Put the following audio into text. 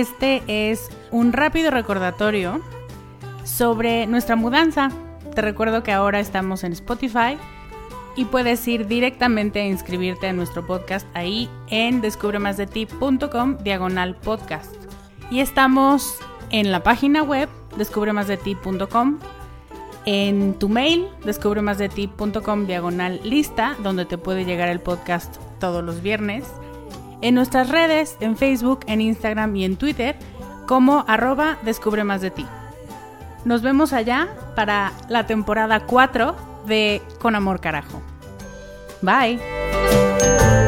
este es un rápido recordatorio sobre nuestra mudanza. Te recuerdo que ahora estamos en Spotify y puedes ir directamente a inscribirte a nuestro podcast ahí en descubremasdeti.com diagonal podcast. Y estamos en la página web descubremasdeti.com, en tu mail descubremasdeti.com diagonal lista, donde te puede llegar el podcast todos los viernes, en nuestras redes, en Facebook, en Instagram y en Twitter, como arroba descubre más de ti. Nos vemos allá para la temporada 4 de Con Amor Carajo. Bye.